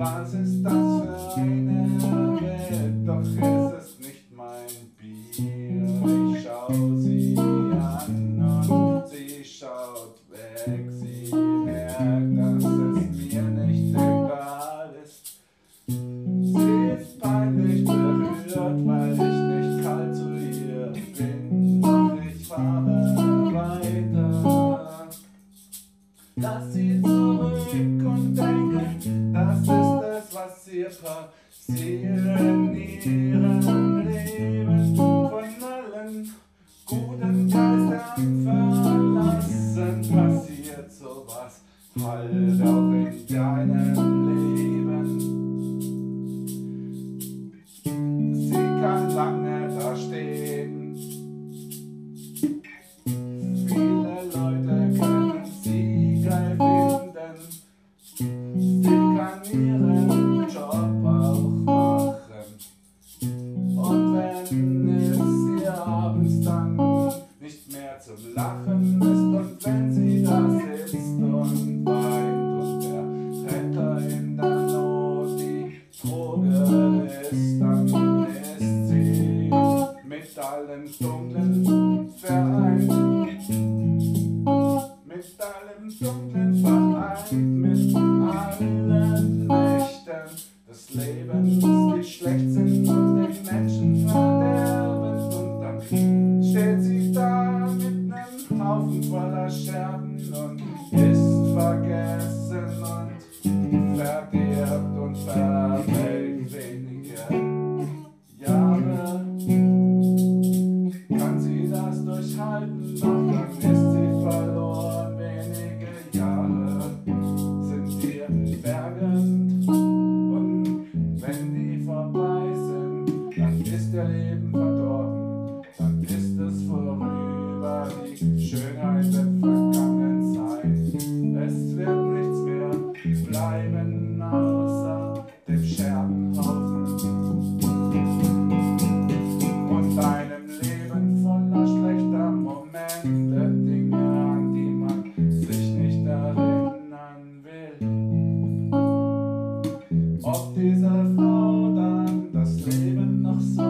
Was ist das für eine Welt? Doch ist es nicht mein Bier. Ich schau sie an und sie schaut weg. Sie merkt, dass es mir nicht egal ist. Sie ist peinlich berührt, weil ich nicht kalt zu ihr bin. Doch ich fahre weiter. Lass sie zurück und Eva, sehr näher. mit allen dunklen Verein. Mit allen dunklen Verein. der Leben verdorben, dann ist es vorüber, die Schönheit der vergangenen Zeit. Es wird nichts mehr bleiben außer dem Scherbenhaufen und einem Leben voller schlechter Momente, Dinge, an die man sich nicht erinnern will. Ob diese Frau dann das Leben noch so